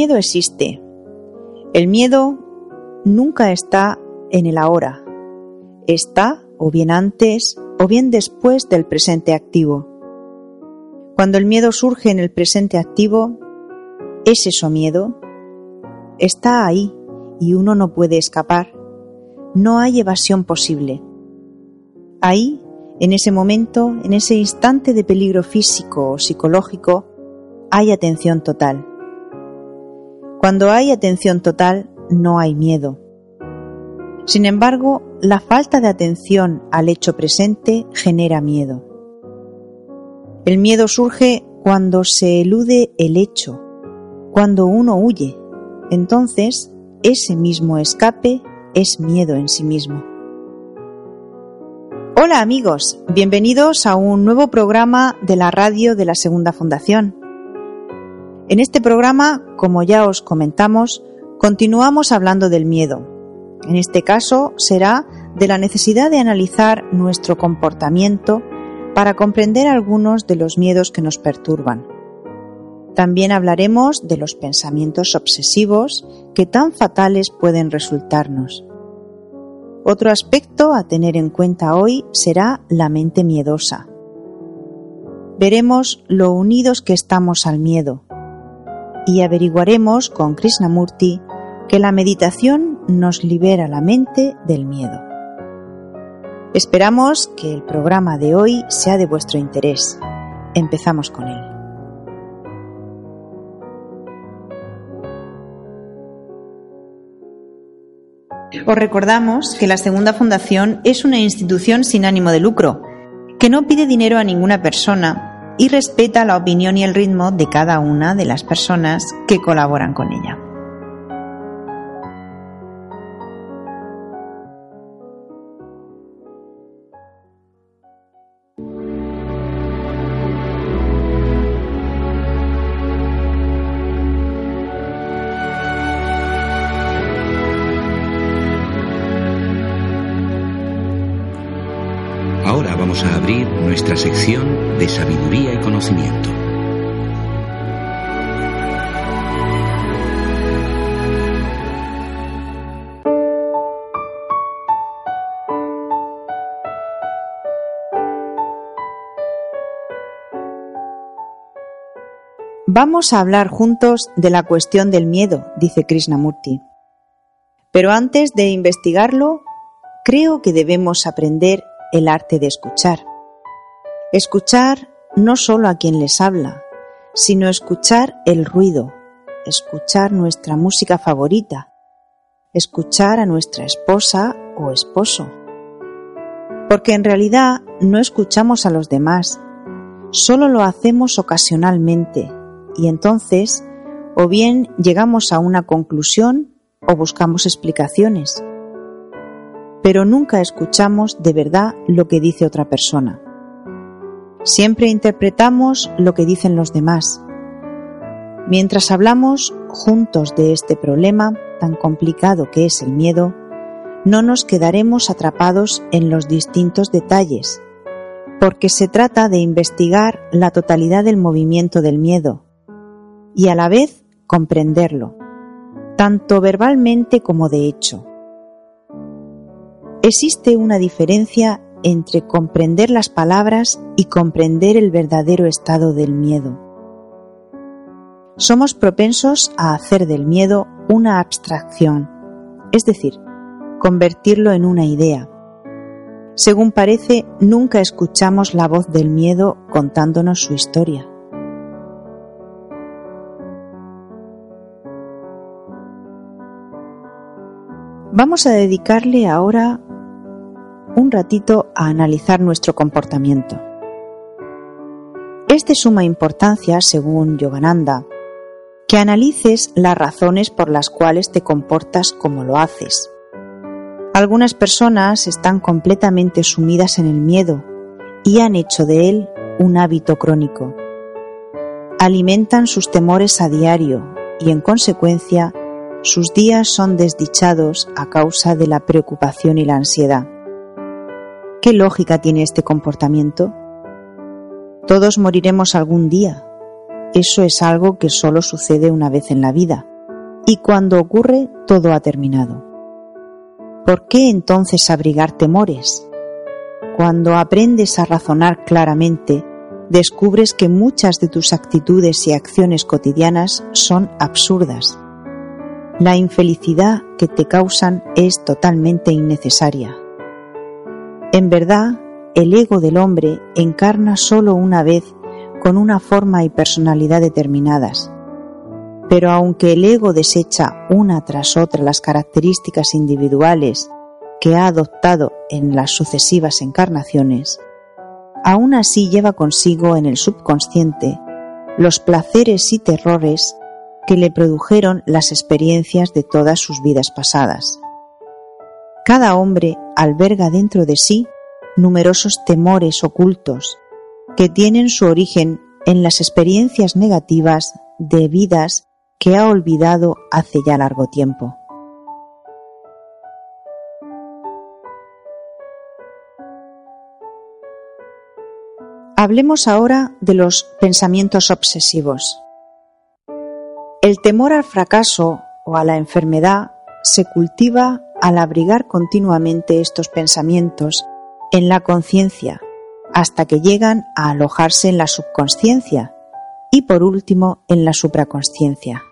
Miedo existe. El miedo nunca está en el ahora. Está o bien antes o bien después del presente activo. Cuando el miedo surge en el presente activo, ¿es eso miedo? Está ahí y uno no puede escapar. No hay evasión posible. Ahí, en ese momento, en ese instante de peligro físico o psicológico, hay atención total. Cuando hay atención total, no hay miedo. Sin embargo, la falta de atención al hecho presente genera miedo. El miedo surge cuando se elude el hecho, cuando uno huye. Entonces, ese mismo escape es miedo en sí mismo. Hola amigos, bienvenidos a un nuevo programa de la radio de la Segunda Fundación. En este programa, como ya os comentamos, continuamos hablando del miedo. En este caso será de la necesidad de analizar nuestro comportamiento para comprender algunos de los miedos que nos perturban. También hablaremos de los pensamientos obsesivos que tan fatales pueden resultarnos. Otro aspecto a tener en cuenta hoy será la mente miedosa. Veremos lo unidos que estamos al miedo, y averiguaremos con Krishnamurti que la meditación nos libera la mente del miedo. Esperamos que el programa de hoy sea de vuestro interés. Empezamos con él. Os recordamos que la Segunda Fundación es una institución sin ánimo de lucro, que no pide dinero a ninguna persona y respeta la opinión y el ritmo de cada una de las personas que colaboran con ella. Vamos a hablar juntos de la cuestión del miedo, dice Krishnamurti. Pero antes de investigarlo, creo que debemos aprender el arte de escuchar. Escuchar no solo a quien les habla, sino escuchar el ruido, escuchar nuestra música favorita, escuchar a nuestra esposa o esposo. Porque en realidad no escuchamos a los demás, solo lo hacemos ocasionalmente y entonces o bien llegamos a una conclusión o buscamos explicaciones. Pero nunca escuchamos de verdad lo que dice otra persona. Siempre interpretamos lo que dicen los demás. Mientras hablamos juntos de este problema tan complicado que es el miedo, no nos quedaremos atrapados en los distintos detalles, porque se trata de investigar la totalidad del movimiento del miedo y a la vez comprenderlo, tanto verbalmente como de hecho. Existe una diferencia entre comprender las palabras y comprender el verdadero estado del miedo. Somos propensos a hacer del miedo una abstracción, es decir, convertirlo en una idea. Según parece, nunca escuchamos la voz del miedo contándonos su historia. Vamos a dedicarle ahora un ratito a analizar nuestro comportamiento. Es de suma importancia, según Yogananda, que analices las razones por las cuales te comportas como lo haces. Algunas personas están completamente sumidas en el miedo y han hecho de él un hábito crónico. Alimentan sus temores a diario y en consecuencia sus días son desdichados a causa de la preocupación y la ansiedad. ¿Qué lógica tiene este comportamiento? Todos moriremos algún día. Eso es algo que solo sucede una vez en la vida. Y cuando ocurre, todo ha terminado. ¿Por qué entonces abrigar temores? Cuando aprendes a razonar claramente, descubres que muchas de tus actitudes y acciones cotidianas son absurdas. La infelicidad que te causan es totalmente innecesaria. En verdad, el ego del hombre encarna solo una vez con una forma y personalidad determinadas. Pero aunque el ego desecha una tras otra las características individuales que ha adoptado en las sucesivas encarnaciones, aún así lleva consigo en el subconsciente los placeres y terrores que le produjeron las experiencias de todas sus vidas pasadas. Cada hombre alberga dentro de sí numerosos temores ocultos que tienen su origen en las experiencias negativas de vidas que ha olvidado hace ya largo tiempo. Hablemos ahora de los pensamientos obsesivos. El temor al fracaso o a la enfermedad se cultiva al abrigar continuamente estos pensamientos en la conciencia hasta que llegan a alojarse en la subconsciencia y por último en la supraconsciencia.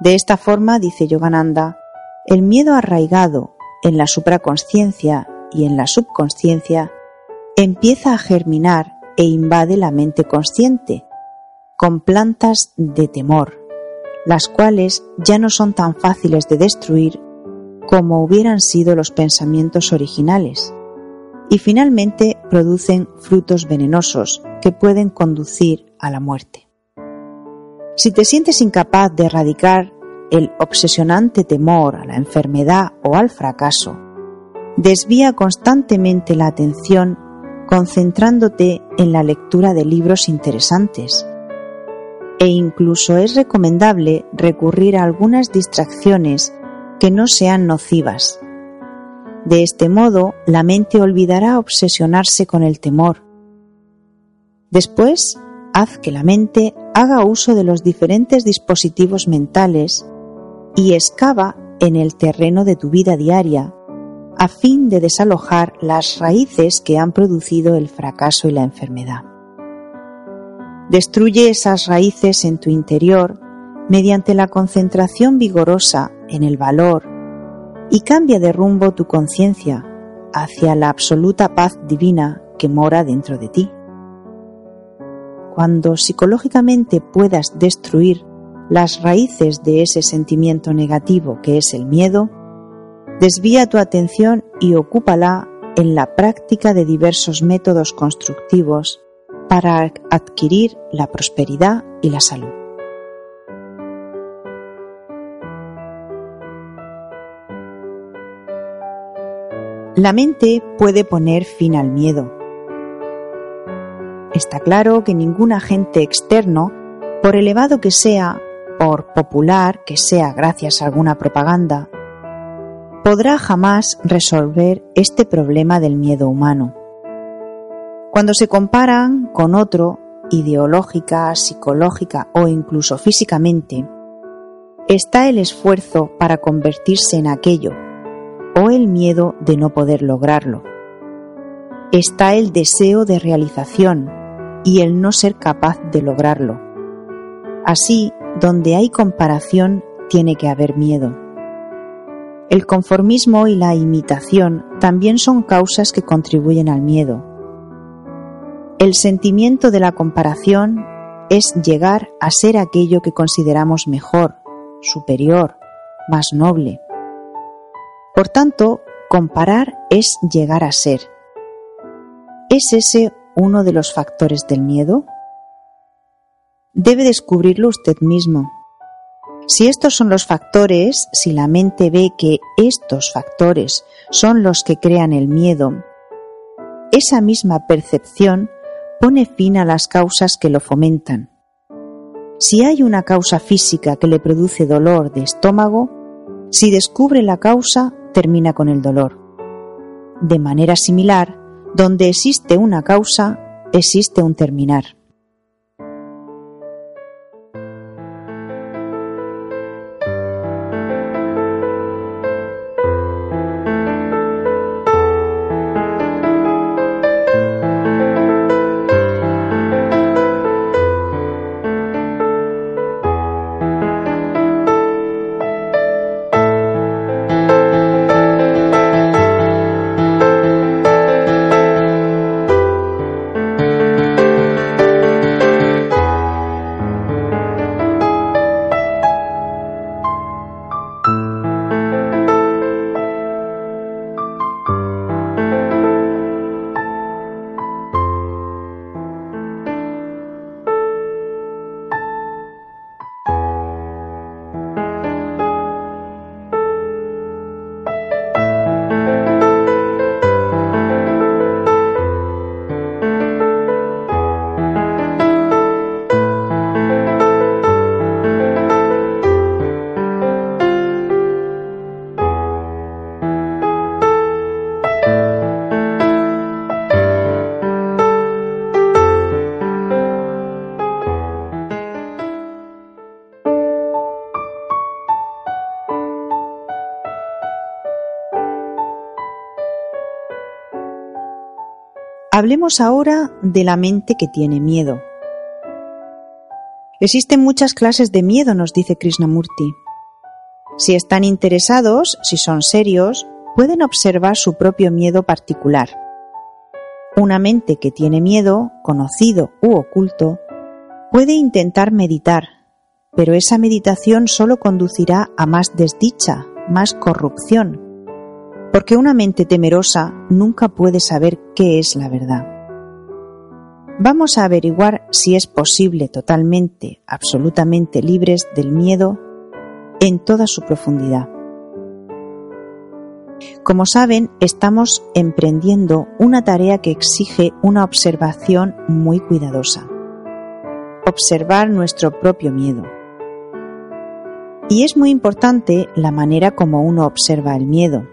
De esta forma, dice Yogananda, el miedo arraigado en la supraconsciencia y en la subconsciencia empieza a germinar e invade la mente consciente con plantas de temor, las cuales ya no son tan fáciles de destruir como hubieran sido los pensamientos originales, y finalmente producen frutos venenosos que pueden conducir a la muerte. Si te sientes incapaz de erradicar el obsesionante temor a la enfermedad o al fracaso, desvía constantemente la atención concentrándote en la lectura de libros interesantes. E incluso es recomendable recurrir a algunas distracciones que no sean nocivas. De este modo, la mente olvidará obsesionarse con el temor. Después, haz que la mente haga uso de los diferentes dispositivos mentales y excava en el terreno de tu vida diaria a fin de desalojar las raíces que han producido el fracaso y la enfermedad. Destruye esas raíces en tu interior mediante la concentración vigorosa en el valor y cambia de rumbo tu conciencia hacia la absoluta paz divina que mora dentro de ti. cuando psicológicamente puedas destruir las raíces de ese sentimiento negativo que es el miedo, desvía tu atención y ocúpala en la práctica de diversos métodos constructivos para adquirir la prosperidad y la salud. La mente puede poner fin al miedo. Está claro que ningún agente externo, por elevado que sea, por popular que sea gracias a alguna propaganda, podrá jamás resolver este problema del miedo humano. Cuando se comparan con otro, ideológica, psicológica o incluso físicamente, está el esfuerzo para convertirse en aquello o el miedo de no poder lograrlo. Está el deseo de realización y el no ser capaz de lograrlo. Así, donde hay comparación, tiene que haber miedo. El conformismo y la imitación también son causas que contribuyen al miedo. El sentimiento de la comparación es llegar a ser aquello que consideramos mejor, superior, más noble. Por tanto, comparar es llegar a ser. ¿Es ese uno de los factores del miedo? Debe descubrirlo usted mismo. Si estos son los factores, si la mente ve que estos factores son los que crean el miedo, esa misma percepción pone fin a las causas que lo fomentan. Si hay una causa física que le produce dolor de estómago, si descubre la causa, termina con el dolor. De manera similar, donde existe una causa, existe un terminar. Hablemos ahora de la mente que tiene miedo. Existen muchas clases de miedo, nos dice Krishnamurti. Si están interesados, si son serios, pueden observar su propio miedo particular. Una mente que tiene miedo, conocido u oculto, puede intentar meditar, pero esa meditación solo conducirá a más desdicha, más corrupción, porque una mente temerosa nunca puede saber qué es la verdad. Vamos a averiguar si es posible totalmente, absolutamente libres del miedo en toda su profundidad. Como saben, estamos emprendiendo una tarea que exige una observación muy cuidadosa. Observar nuestro propio miedo. Y es muy importante la manera como uno observa el miedo,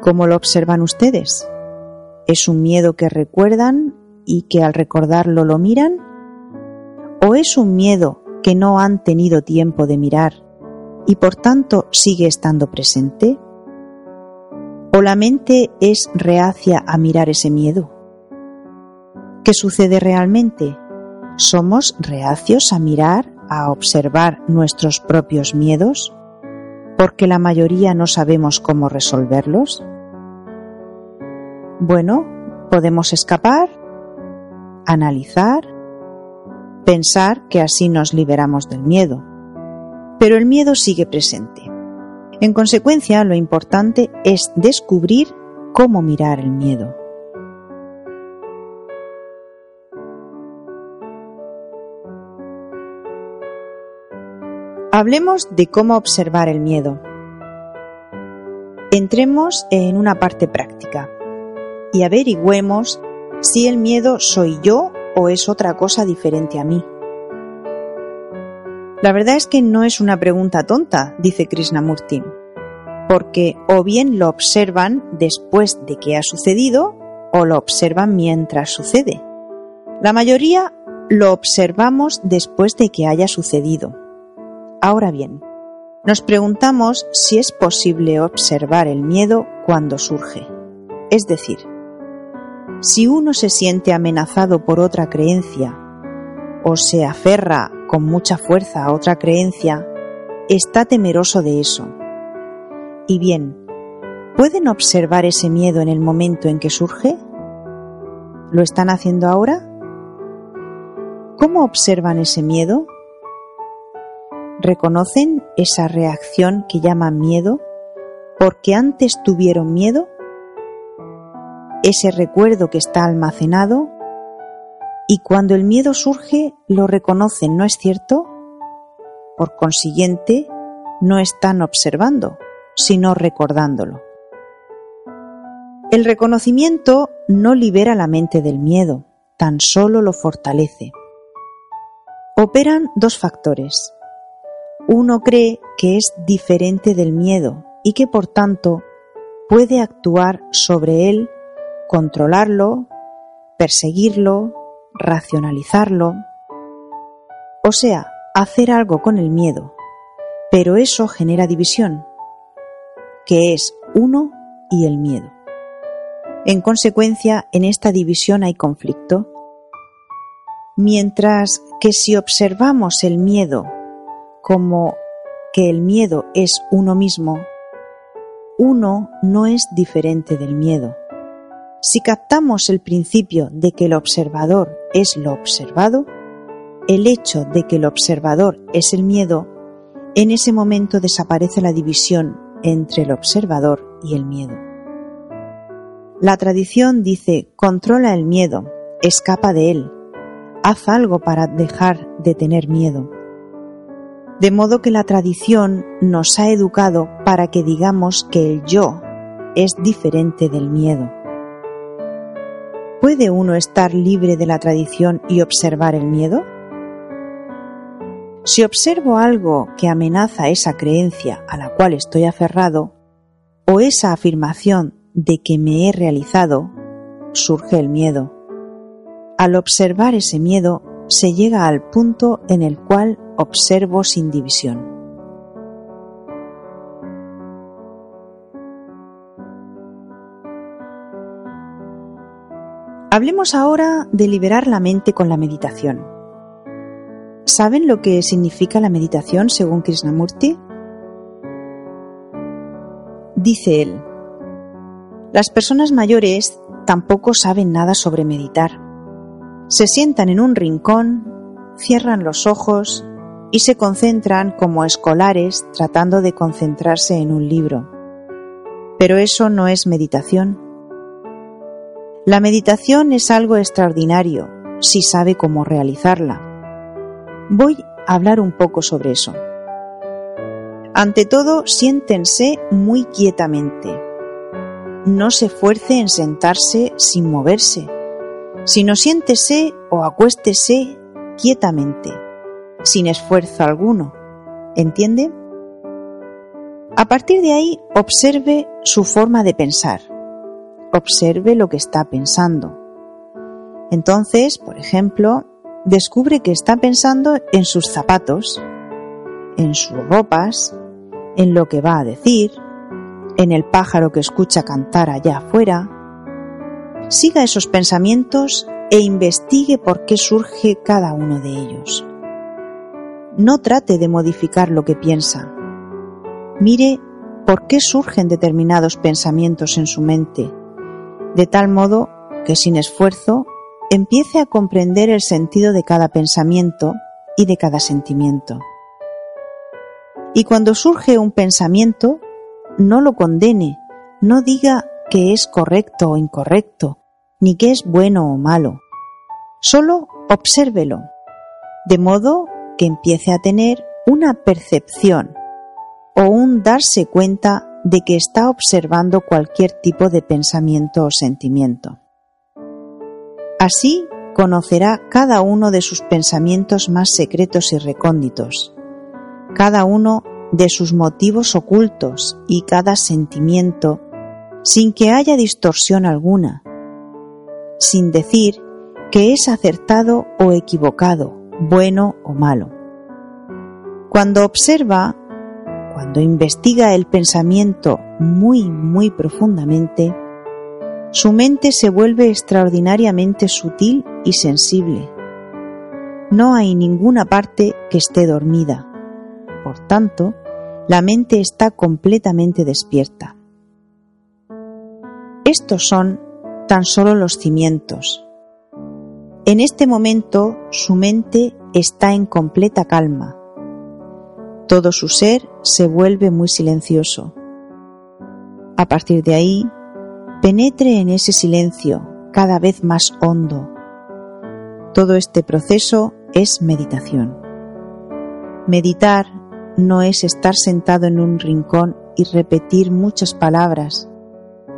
¿Cómo lo observan ustedes? ¿Es un miedo que recuerdan y que al recordarlo lo miran? ¿O es un miedo que no han tenido tiempo de mirar y por tanto sigue estando presente? ¿O la mente es reacia a mirar ese miedo? ¿Qué sucede realmente? ¿Somos reacios a mirar, a observar nuestros propios miedos? porque la mayoría no sabemos cómo resolverlos? Bueno, podemos escapar, analizar pensar que así nos liberamos del miedo. Pero el miedo sigue presente. En consecuencia, lo importante es descubrir cómo mirar el miedo. Hablemos de cómo observar el miedo. Entremos en una parte práctica y averigüemos si el miedo soy yo o es otra cosa diferente a mí. La verdad es que no es una pregunta tonta, dice Krishnamurti, porque o bien lo observan después de que ha sucedido o lo observan mientras sucede. La mayoría lo observamos después de que haya sucedido. Ahora bien, nos preguntamos si es posible observar el miedo cuando surge. Es decir, si uno se siente amenazado por otra creencia o se aferra con mucha fuerza a otra creencia, está temeroso de eso. Y bien, ¿pueden observar ese miedo en el momento en que surge? ¿Lo están haciendo ahora? ¿Cómo observan ese miedo? ¿Reconocen esa reacción que llaman miedo porque antes tuvieron miedo? Ese recuerdo que está almacenado y cuando el miedo surge lo reconocen, ¿no es cierto? Por consiguiente, no están observando, sino recordándolo. El reconocimiento no libera la mente del miedo, tan solo lo fortalece. Operan dos factores, uno cree que es diferente del miedo y que por tanto puede actuar sobre él, controlarlo, perseguirlo, racionalizarlo, o sea, hacer algo con el miedo, pero eso genera división, que es uno y el miedo. En consecuencia, en esta división hay conflicto, mientras que si observamos el miedo como que el miedo es uno mismo, uno no es diferente del miedo. Si captamos el principio de que el observador es lo observado, el hecho de que el observador es el miedo, en ese momento desaparece la división entre el observador y el miedo. La tradición dice, controla el miedo, escapa de él, haz algo para dejar de tener miedo de modo que la tradición nos ha educado para que digamos que el yo es diferente del miedo. ¿Puede uno estar libre de la tradición y observar el miedo? Si observo algo que amenaza esa creencia a la cual estoy aferrado, o esa afirmación de que me he realizado, surge el miedo. Al observar ese miedo, se llega al punto en el cual observo sin división. Hablemos ahora de liberar la mente con la meditación. ¿Saben lo que significa la meditación según Krishnamurti? Dice él, las personas mayores tampoco saben nada sobre meditar. Se sientan en un rincón, cierran los ojos y se concentran como escolares tratando de concentrarse en un libro. Pero eso no es meditación. La meditación es algo extraordinario si sabe cómo realizarla. Voy a hablar un poco sobre eso. Ante todo, siéntense muy quietamente. No se esfuerce en sentarse sin moverse, sino siéntese o acuéstese quietamente sin esfuerzo alguno. ¿Entiende? A partir de ahí, observe su forma de pensar. Observe lo que está pensando. Entonces, por ejemplo, descubre que está pensando en sus zapatos, en sus ropas, en lo que va a decir, en el pájaro que escucha cantar allá afuera. Siga esos pensamientos e investigue por qué surge cada uno de ellos. No trate de modificar lo que piensa. Mire por qué surgen determinados pensamientos en su mente, de tal modo que sin esfuerzo empiece a comprender el sentido de cada pensamiento y de cada sentimiento. Y cuando surge un pensamiento, no lo condene, no diga que es correcto o incorrecto, ni que es bueno o malo. Solo obsérvelo, de modo que empiece a tener una percepción o un darse cuenta de que está observando cualquier tipo de pensamiento o sentimiento. Así conocerá cada uno de sus pensamientos más secretos y recónditos, cada uno de sus motivos ocultos y cada sentimiento sin que haya distorsión alguna, sin decir que es acertado o equivocado, bueno o malo. Cuando observa, cuando investiga el pensamiento muy, muy profundamente, su mente se vuelve extraordinariamente sutil y sensible. No hay ninguna parte que esté dormida. Por tanto, la mente está completamente despierta. Estos son tan solo los cimientos. En este momento su mente está en completa calma. Todo su ser se vuelve muy silencioso. A partir de ahí, penetre en ese silencio cada vez más hondo. Todo este proceso es meditación. Meditar no es estar sentado en un rincón y repetir muchas palabras,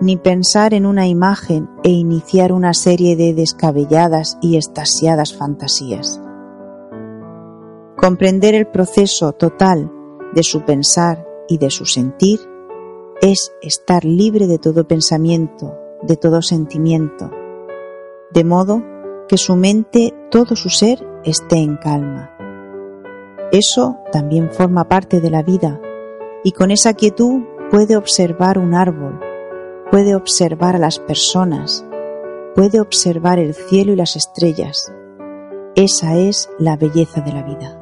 ni pensar en una imagen e iniciar una serie de descabelladas y estasiadas fantasías. Comprender el proceso total de su pensar y de su sentir es estar libre de todo pensamiento, de todo sentimiento, de modo que su mente, todo su ser, esté en calma. Eso también forma parte de la vida y con esa quietud puede observar un árbol, puede observar a las personas, puede observar el cielo y las estrellas. Esa es la belleza de la vida.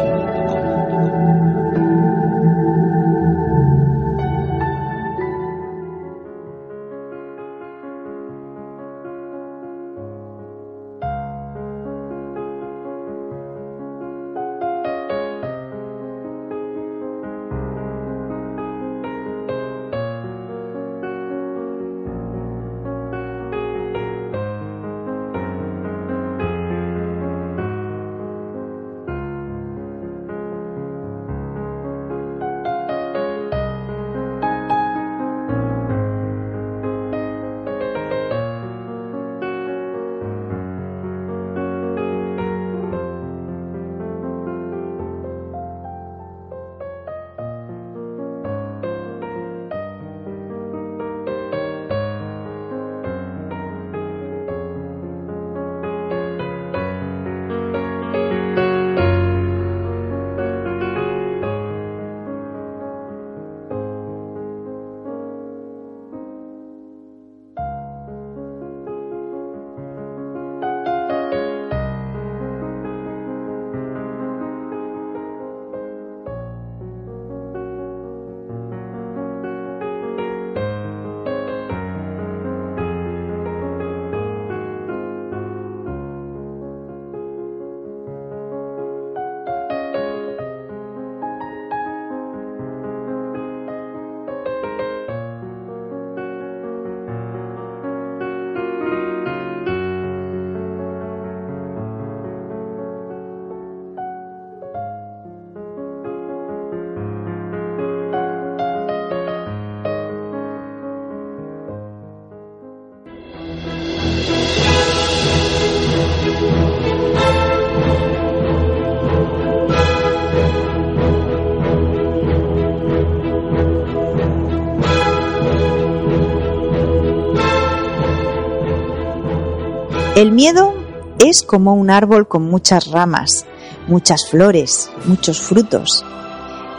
El miedo es como un árbol con muchas ramas, muchas flores, muchos frutos.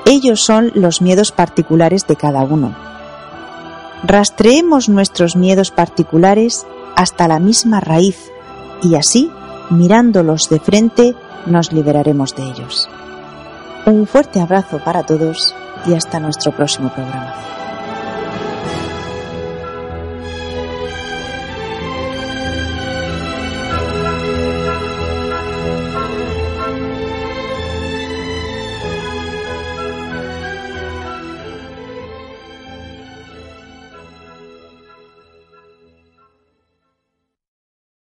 Ellos son los miedos particulares de cada uno. Rastreemos nuestros miedos particulares hasta la misma raíz y así, mirándolos de frente, nos liberaremos de ellos. Un fuerte abrazo para todos y hasta nuestro próximo programa.